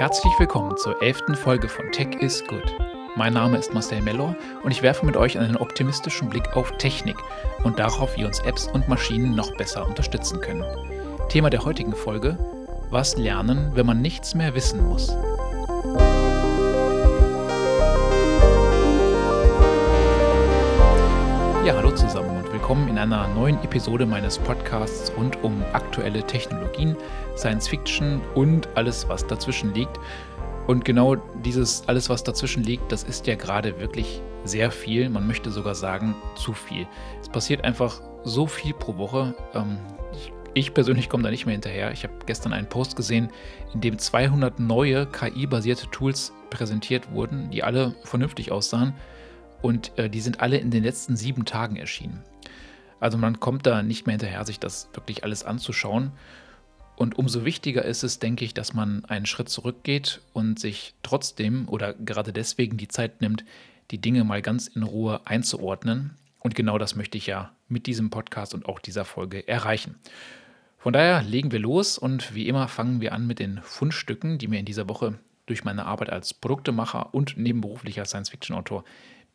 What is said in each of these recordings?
Herzlich willkommen zur elften Folge von Tech is Good. Mein Name ist Marcel Mellor und ich werfe mit euch einen optimistischen Blick auf Technik und darauf, wie uns Apps und Maschinen noch besser unterstützen können. Thema der heutigen Folge: Was lernen, wenn man nichts mehr wissen muss? Ja, hallo zusammen willkommen in einer neuen Episode meines Podcasts rund um aktuelle Technologien, Science Fiction und alles, was dazwischen liegt. Und genau dieses alles, was dazwischen liegt, das ist ja gerade wirklich sehr viel. Man möchte sogar sagen, zu viel. Es passiert einfach so viel pro Woche. Ähm, ich persönlich komme da nicht mehr hinterher. Ich habe gestern einen Post gesehen, in dem 200 neue KI-basierte Tools präsentiert wurden, die alle vernünftig aussahen und äh, die sind alle in den letzten sieben Tagen erschienen. Also man kommt da nicht mehr hinterher, sich das wirklich alles anzuschauen. Und umso wichtiger ist es, denke ich, dass man einen Schritt zurückgeht und sich trotzdem oder gerade deswegen die Zeit nimmt, die Dinge mal ganz in Ruhe einzuordnen. Und genau das möchte ich ja mit diesem Podcast und auch dieser Folge erreichen. Von daher legen wir los und wie immer fangen wir an mit den Fundstücken, die mir in dieser Woche durch meine Arbeit als Produktemacher und nebenberuflicher Science-Fiction-Autor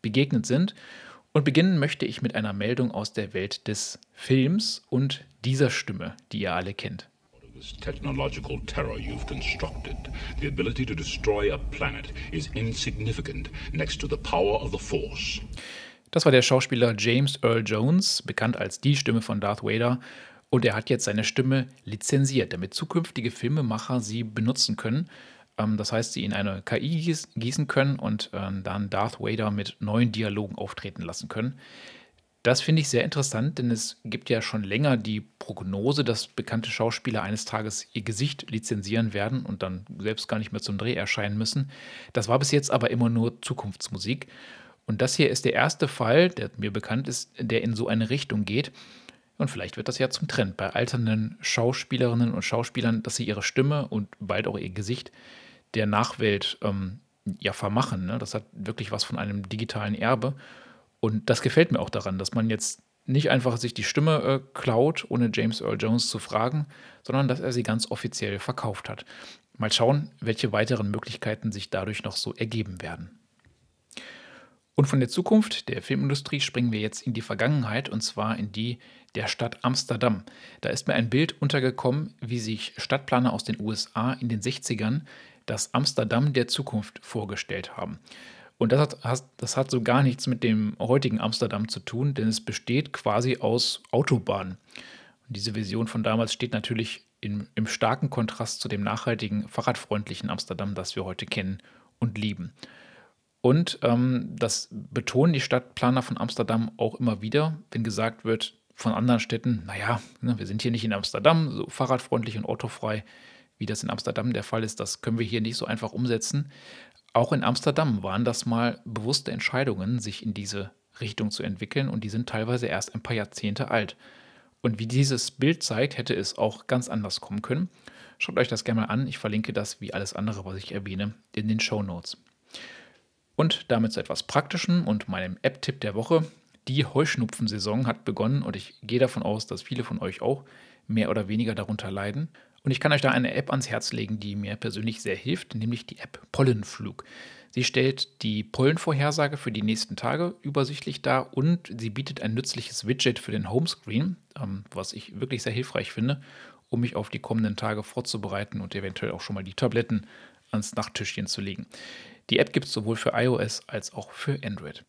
begegnet sind. Und beginnen möchte ich mit einer Meldung aus der Welt des Films und dieser Stimme, die ihr alle kennt. This technological terror you've constructed, the ability to destroy a planet, is insignificant next to the power of the Force. Das war der Schauspieler James Earl Jones, bekannt als die Stimme von Darth Vader. Und er hat jetzt seine Stimme lizenziert, damit zukünftige Filmemacher sie benutzen können. Ähm, das heißt, sie in eine KI gießen können und ähm, dann Darth Vader mit neuen Dialogen auftreten lassen können. Das finde ich sehr interessant, denn es gibt ja schon länger die Prognose, dass bekannte Schauspieler eines Tages ihr Gesicht lizenzieren werden und dann selbst gar nicht mehr zum Dreh erscheinen müssen. Das war bis jetzt aber immer nur Zukunftsmusik. Und das hier ist der erste Fall, der mir bekannt ist, der in so eine Richtung geht. Und vielleicht wird das ja zum Trend bei alternden Schauspielerinnen und Schauspielern, dass sie ihre Stimme und bald auch ihr Gesicht der Nachwelt ähm, ja vermachen. Ne? Das hat wirklich was von einem digitalen Erbe. Und das gefällt mir auch daran, dass man jetzt nicht einfach sich die Stimme äh, klaut, ohne James Earl Jones zu fragen, sondern dass er sie ganz offiziell verkauft hat. Mal schauen, welche weiteren Möglichkeiten sich dadurch noch so ergeben werden. Und von der Zukunft der Filmindustrie springen wir jetzt in die Vergangenheit und zwar in die der Stadt Amsterdam. Da ist mir ein Bild untergekommen, wie sich Stadtplaner aus den USA in den 60ern das Amsterdam der Zukunft vorgestellt haben. Und das hat, das hat so gar nichts mit dem heutigen Amsterdam zu tun, denn es besteht quasi aus Autobahnen. Und diese Vision von damals steht natürlich in, im starken Kontrast zu dem nachhaltigen, fahrradfreundlichen Amsterdam, das wir heute kennen und lieben. Und ähm, das betonen die Stadtplaner von Amsterdam auch immer wieder, wenn gesagt wird von anderen Städten, naja, ne, wir sind hier nicht in Amsterdam, so fahrradfreundlich und autofrei wie das in Amsterdam der Fall ist, das können wir hier nicht so einfach umsetzen. Auch in Amsterdam waren das mal bewusste Entscheidungen, sich in diese Richtung zu entwickeln und die sind teilweise erst ein paar Jahrzehnte alt. Und wie dieses Bild zeigt, hätte es auch ganz anders kommen können. Schaut euch das gerne mal an. Ich verlinke das wie alles andere, was ich erwähne, in den Show Notes. Und damit zu etwas Praktischem und meinem App-Tipp der Woche. Die Heuschnupfensaison hat begonnen und ich gehe davon aus, dass viele von euch auch mehr oder weniger darunter leiden. Und ich kann euch da eine App ans Herz legen, die mir persönlich sehr hilft, nämlich die App Pollenflug. Sie stellt die Pollenvorhersage für die nächsten Tage übersichtlich dar und sie bietet ein nützliches Widget für den Homescreen, ähm, was ich wirklich sehr hilfreich finde, um mich auf die kommenden Tage vorzubereiten und eventuell auch schon mal die Tabletten ans Nachttischchen zu legen. Die App gibt es sowohl für iOS als auch für Android.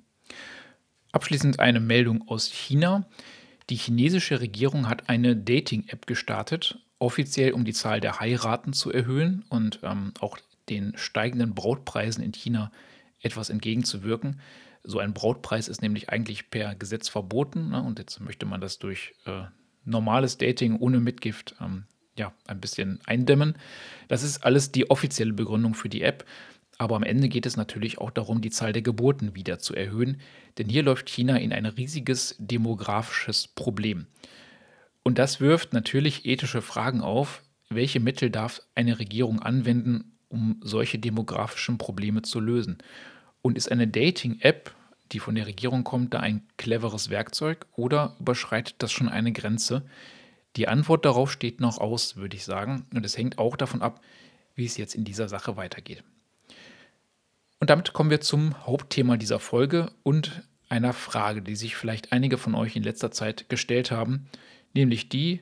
Abschließend eine Meldung aus China. Die chinesische Regierung hat eine Dating-App gestartet, offiziell um die Zahl der Heiraten zu erhöhen und ähm, auch den steigenden Brautpreisen in China etwas entgegenzuwirken. So ein Brautpreis ist nämlich eigentlich per Gesetz verboten ne? und jetzt möchte man das durch äh, normales Dating ohne Mitgift ähm, ja, ein bisschen eindämmen. Das ist alles die offizielle Begründung für die App. Aber am Ende geht es natürlich auch darum, die Zahl der Geburten wieder zu erhöhen, denn hier läuft China in ein riesiges demografisches Problem. Und das wirft natürlich ethische Fragen auf. Welche Mittel darf eine Regierung anwenden, um solche demografischen Probleme zu lösen? Und ist eine Dating-App, die von der Regierung kommt, da ein cleveres Werkzeug oder überschreitet das schon eine Grenze? Die Antwort darauf steht noch aus, würde ich sagen. Und es hängt auch davon ab, wie es jetzt in dieser Sache weitergeht. Und damit kommen wir zum Hauptthema dieser Folge und einer Frage, die sich vielleicht einige von euch in letzter Zeit gestellt haben, nämlich die,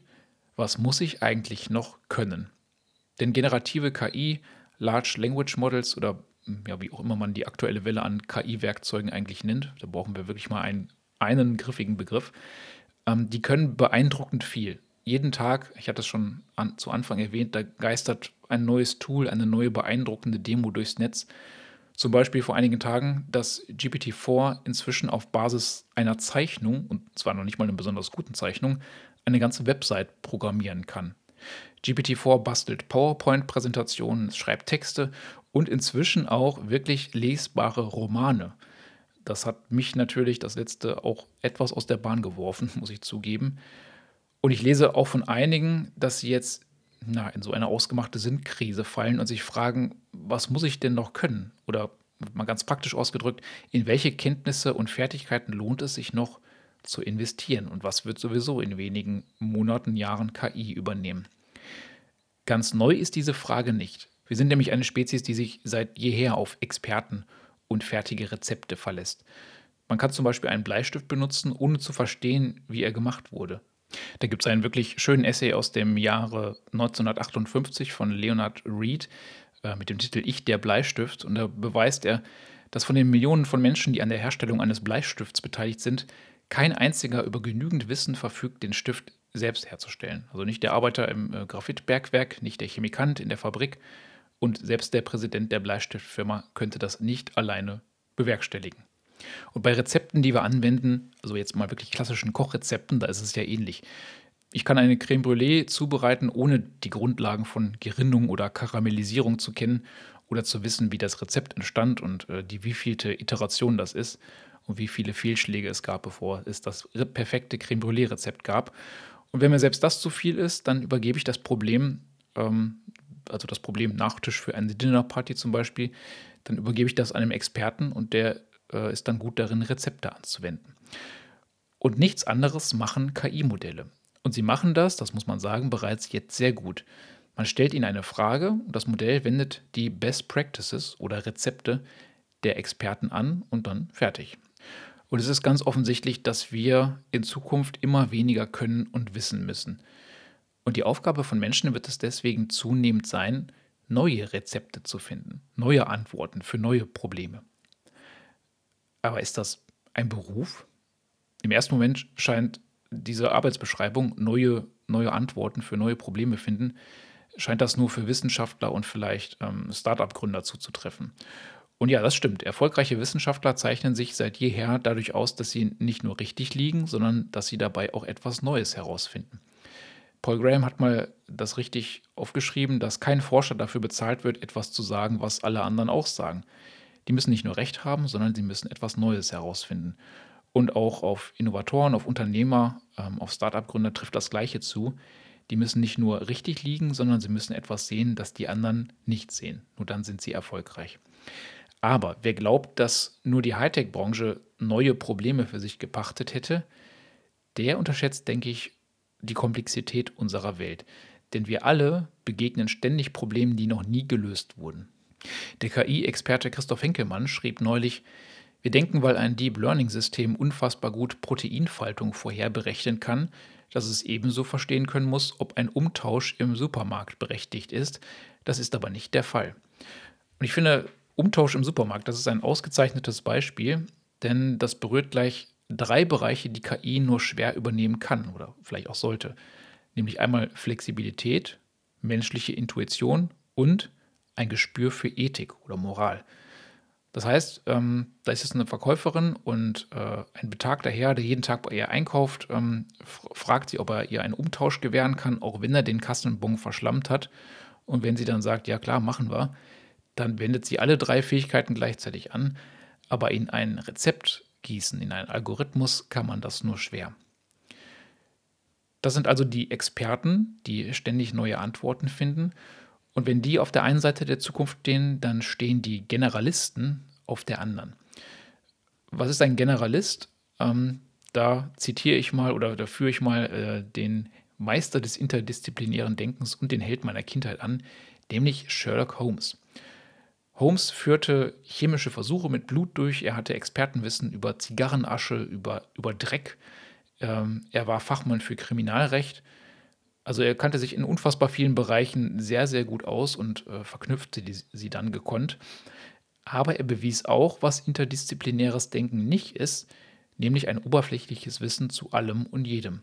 was muss ich eigentlich noch können? Denn generative KI, Large Language Models oder ja, wie auch immer man die aktuelle Welle an KI-Werkzeugen eigentlich nennt, da brauchen wir wirklich mal einen, einen griffigen Begriff, ähm, die können beeindruckend viel. Jeden Tag, ich hatte es schon an, zu Anfang erwähnt, da geistert ein neues Tool, eine neue beeindruckende Demo durchs Netz. Zum Beispiel vor einigen Tagen, dass GPT-4 inzwischen auf Basis einer Zeichnung, und zwar noch nicht mal einer besonders guten Zeichnung, eine ganze Website programmieren kann. GPT-4 bastelt PowerPoint-Präsentationen, schreibt Texte und inzwischen auch wirklich lesbare Romane. Das hat mich natürlich das letzte auch etwas aus der Bahn geworfen, muss ich zugeben. Und ich lese auch von einigen, dass sie jetzt na, in so eine ausgemachte Sinnkrise fallen und sich fragen, was muss ich denn noch können? Oder mal ganz praktisch ausgedrückt, in welche Kenntnisse und Fertigkeiten lohnt es sich noch zu investieren und was wird sowieso in wenigen Monaten, Jahren KI übernehmen? Ganz neu ist diese Frage nicht. Wir sind nämlich eine Spezies, die sich seit jeher auf Experten und fertige Rezepte verlässt. Man kann zum Beispiel einen Bleistift benutzen, ohne zu verstehen, wie er gemacht wurde. Da gibt es einen wirklich schönen Essay aus dem Jahre 1958 von Leonard Reed äh, mit dem Titel Ich der Bleistift. Und da beweist er, dass von den Millionen von Menschen, die an der Herstellung eines Bleistifts beteiligt sind, kein einziger über genügend Wissen verfügt, den Stift selbst herzustellen. Also nicht der Arbeiter im äh, Graphitbergwerk, nicht der Chemikant in der Fabrik und selbst der Präsident der Bleistiftfirma könnte das nicht alleine bewerkstelligen. Und bei Rezepten, die wir anwenden, also jetzt mal wirklich klassischen Kochrezepten, da ist es ja ähnlich. Ich kann eine Creme Brûlée zubereiten, ohne die Grundlagen von Gerinnung oder Karamellisierung zu kennen oder zu wissen, wie das Rezept entstand und äh, die wievielte Iteration das ist und wie viele Fehlschläge es gab, bevor es das perfekte Creme Brûlée-Rezept gab. Und wenn mir selbst das zu viel ist, dann übergebe ich das Problem, ähm, also das Problem Nachtisch für eine Dinnerparty zum Beispiel, dann übergebe ich das einem Experten und der äh, ist dann gut darin, Rezepte anzuwenden. Und nichts anderes machen KI-Modelle. Und sie machen das, das muss man sagen, bereits jetzt sehr gut. Man stellt ihnen eine Frage und das Modell wendet die Best Practices oder Rezepte der Experten an und dann fertig. Und es ist ganz offensichtlich, dass wir in Zukunft immer weniger können und wissen müssen. Und die Aufgabe von Menschen wird es deswegen zunehmend sein, neue Rezepte zu finden, neue Antworten für neue Probleme. Aber ist das ein Beruf? Im ersten Moment scheint diese Arbeitsbeschreibung neue, neue Antworten für neue Probleme finden, scheint das nur für Wissenschaftler und vielleicht ähm, Start-up-Gründer zuzutreffen. Und ja, das stimmt. Erfolgreiche Wissenschaftler zeichnen sich seit jeher dadurch aus, dass sie nicht nur richtig liegen, sondern dass sie dabei auch etwas Neues herausfinden. Paul Graham hat mal das richtig aufgeschrieben, dass kein Forscher dafür bezahlt wird, etwas zu sagen, was alle anderen auch sagen. Die müssen nicht nur Recht haben, sondern sie müssen etwas Neues herausfinden. Und auch auf Innovatoren, auf Unternehmer, ähm, auf Startup-Gründer trifft das Gleiche zu. Die müssen nicht nur richtig liegen, sondern sie müssen etwas sehen, das die anderen nicht sehen. Nur dann sind sie erfolgreich. Aber wer glaubt, dass nur die Hightech-Branche neue Probleme für sich gepachtet hätte, der unterschätzt, denke ich, die Komplexität unserer Welt. Denn wir alle begegnen ständig Problemen, die noch nie gelöst wurden. Der KI-Experte Christoph Henkelmann schrieb neulich, wir denken, weil ein Deep Learning-System unfassbar gut Proteinfaltung vorherberechnen kann, dass es ebenso verstehen können muss, ob ein Umtausch im Supermarkt berechtigt ist. Das ist aber nicht der Fall. Und ich finde, Umtausch im Supermarkt, das ist ein ausgezeichnetes Beispiel, denn das berührt gleich drei Bereiche, die KI nur schwer übernehmen kann oder vielleicht auch sollte. Nämlich einmal Flexibilität, menschliche Intuition und ein Gespür für Ethik oder Moral. Das heißt, ähm, da ist jetzt eine Verkäuferin und äh, ein betagter Herr, der jeden Tag bei ihr einkauft, ähm, fragt sie, ob er ihr einen Umtausch gewähren kann, auch wenn er den Kassenbon verschlammt hat. Und wenn sie dann sagt, ja klar, machen wir, dann wendet sie alle drei Fähigkeiten gleichzeitig an, aber in ein Rezept gießen, in einen Algorithmus kann man das nur schwer. Das sind also die Experten, die ständig neue Antworten finden. Und wenn die auf der einen Seite der Zukunft stehen, dann stehen die Generalisten auf der anderen. Was ist ein Generalist? Ähm, da zitiere ich mal oder da führe ich mal äh, den Meister des interdisziplinären Denkens und den Held meiner Kindheit an, nämlich Sherlock Holmes. Holmes führte chemische Versuche mit Blut durch, er hatte Expertenwissen über Zigarrenasche, über, über Dreck, ähm, er war Fachmann für Kriminalrecht. Also er kannte sich in unfassbar vielen Bereichen sehr, sehr gut aus und äh, verknüpfte die, sie dann gekonnt. Aber er bewies auch, was interdisziplinäres Denken nicht ist, nämlich ein oberflächliches Wissen zu allem und jedem.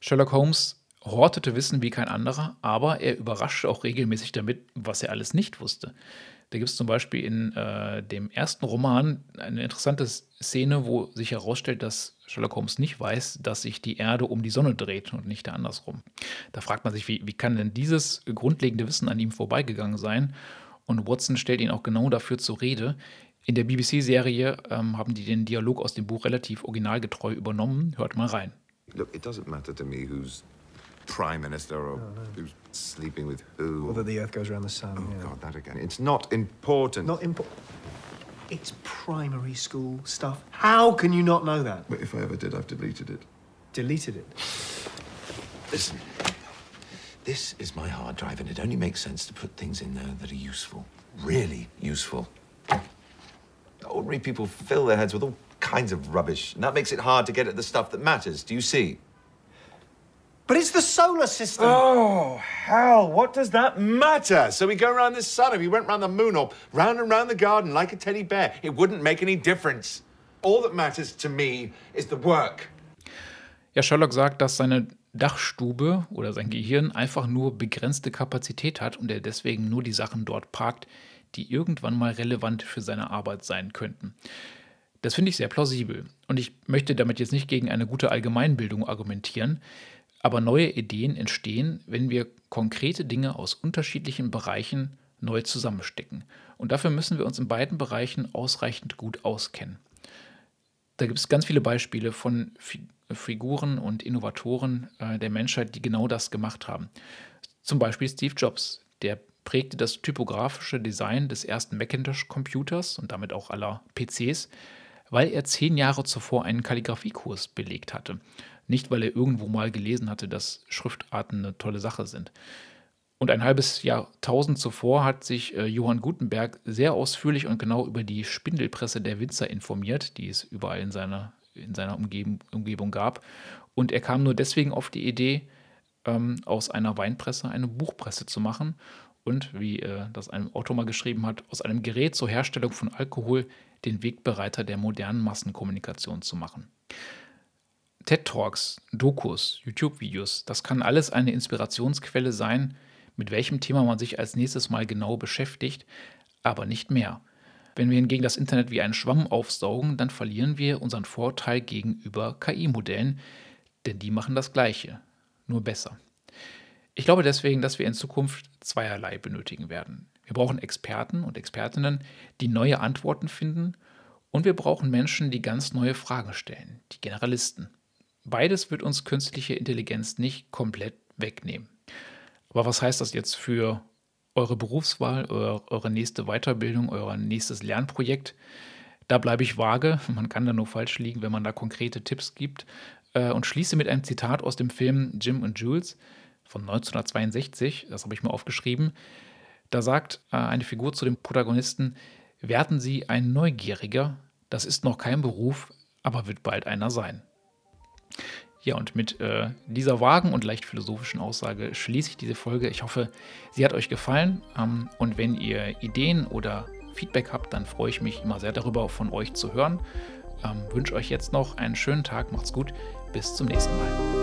Sherlock Holmes hortete Wissen wie kein anderer, aber er überraschte auch regelmäßig damit, was er alles nicht wusste. Da gibt es zum Beispiel in äh, dem ersten Roman eine interessante Szene, wo sich herausstellt, dass Sherlock Holmes nicht weiß, dass sich die Erde um die Sonne dreht und nicht andersrum. Da fragt man sich, wie, wie kann denn dieses grundlegende Wissen an ihm vorbeigegangen sein? Und Watson stellt ihn auch genau dafür zur Rede. In der BBC-Serie ähm, haben die den Dialog aus dem Buch relativ originalgetreu übernommen. Hört mal rein. Look, it doesn't matter to me who's prime minister or no, no. who's sleeping with who. Whether the earth goes around the sun. Oh, yeah. God, that again. It's not important. Not important. It's primary school stuff. How can you not know that? But if I ever did, I've deleted it. Deleted it? Listen, this is my hard drive, and it only makes sense to put things in there that are useful. Really useful. Ordinary people fill their heads with all kinds of rubbish, and that makes it hard to get at the stuff that matters. Do you see? But it's the solar system. Oh, hell, what does that matter? So we go around the sun. If we went around the moon or round and round the garden like a teddy bear, it wouldn't make any difference. All that matters to me is the work. Ja, Sherlock sagt, dass seine Dachstube oder sein Gehirn einfach nur begrenzte Kapazität hat und er deswegen nur die Sachen dort parkt, die irgendwann mal relevant für seine Arbeit sein könnten. Das finde ich sehr plausibel. Und ich möchte damit jetzt nicht gegen eine gute Allgemeinbildung argumentieren. Aber neue Ideen entstehen, wenn wir konkrete Dinge aus unterschiedlichen Bereichen neu zusammenstecken. Und dafür müssen wir uns in beiden Bereichen ausreichend gut auskennen. Da gibt es ganz viele Beispiele von Figuren und Innovatoren äh, der Menschheit, die genau das gemacht haben. Zum Beispiel Steve Jobs, der prägte das typografische Design des ersten Macintosh-Computers und damit auch aller PCs, weil er zehn Jahre zuvor einen Kalligrafiekurs belegt hatte. Nicht, weil er irgendwo mal gelesen hatte, dass Schriftarten eine tolle Sache sind. Und ein halbes Jahrtausend zuvor hat sich äh, Johann Gutenberg sehr ausführlich und genau über die Spindelpresse der Winzer informiert, die es überall in seiner, in seiner Umgebung, Umgebung gab. Und er kam nur deswegen auf die Idee, ähm, aus einer Weinpresse eine Buchpresse zu machen und, wie äh, das ein Autor mal geschrieben hat, aus einem Gerät zur Herstellung von Alkohol den Wegbereiter der modernen Massenkommunikation zu machen. TED-Talks, Dokus, YouTube-Videos, das kann alles eine Inspirationsquelle sein, mit welchem Thema man sich als nächstes Mal genau beschäftigt, aber nicht mehr. Wenn wir hingegen das Internet wie einen Schwamm aufsaugen, dann verlieren wir unseren Vorteil gegenüber KI-Modellen, denn die machen das Gleiche, nur besser. Ich glaube deswegen, dass wir in Zukunft zweierlei benötigen werden. Wir brauchen Experten und Expertinnen, die neue Antworten finden, und wir brauchen Menschen, die ganz neue Fragen stellen, die Generalisten. Beides wird uns künstliche Intelligenz nicht komplett wegnehmen. Aber was heißt das jetzt für eure Berufswahl, eure nächste Weiterbildung, euer nächstes Lernprojekt? Da bleibe ich vage. Man kann da nur falsch liegen, wenn man da konkrete Tipps gibt. Äh, und schließe mit einem Zitat aus dem Film Jim und Jules von 1962. Das habe ich mir aufgeschrieben. Da sagt äh, eine Figur zu dem Protagonisten: Werden Sie ein Neugieriger? Das ist noch kein Beruf, aber wird bald einer sein. Ja, und mit äh, dieser vagen und leicht philosophischen Aussage schließe ich diese Folge. Ich hoffe, sie hat euch gefallen. Ähm, und wenn ihr Ideen oder Feedback habt, dann freue ich mich immer sehr darüber, von euch zu hören. Ähm, wünsche euch jetzt noch einen schönen Tag. Macht's gut. Bis zum nächsten Mal.